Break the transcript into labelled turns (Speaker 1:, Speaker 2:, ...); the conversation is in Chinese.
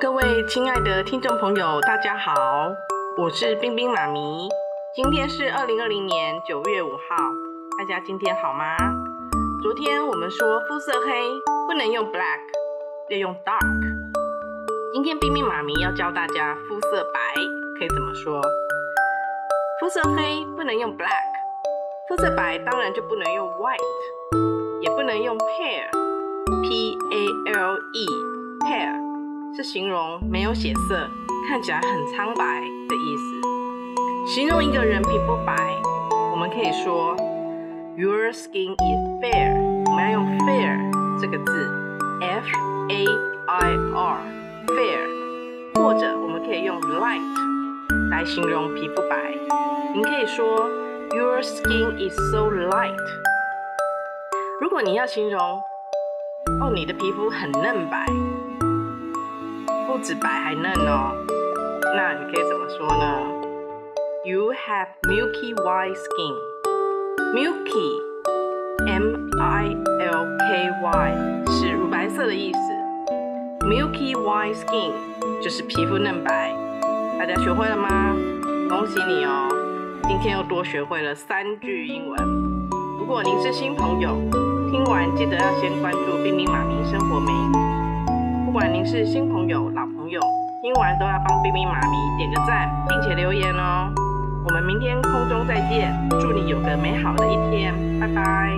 Speaker 1: 各位亲爱的听众朋友，大家好，我是冰冰妈咪。今天是二零二零年九月五号，大家今天好吗？昨天我们说肤色黑不能用 black，要用 dark。今天冰冰妈咪要教大家肤色白可以怎么说？肤色黑不能用 black，肤色白当然就不能用 white，也不能用 pale，p a l e，pale。是形容没有血色，看起来很苍白的意思。形容一个人皮肤白，我们可以说 Your skin is fair。我们要用 fair 这个字，F A I R，fair。或者我们可以用 light 来形容皮肤白。您可以说 Your skin is so light。如果你要形容，哦，你的皮肤很嫩白。不止白还嫩哦，那你可以怎么说呢？You have milky white skin. Milky, M-I-L-K-Y 是乳白色的意思。Milky white skin 就是皮肤嫩白。大家学会了吗？恭喜你哦！今天又多学会了三句英文。如果您是新朋友，听完记得要先关注冰冰妈咪生活美。不管您是新朋友、老朋友，听完都要帮冰冰妈咪点个赞，并且留言哦。我们明天空中再见，祝你有个美好的一天，拜拜。